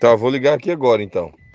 Tá, vou ligar aqui agora então.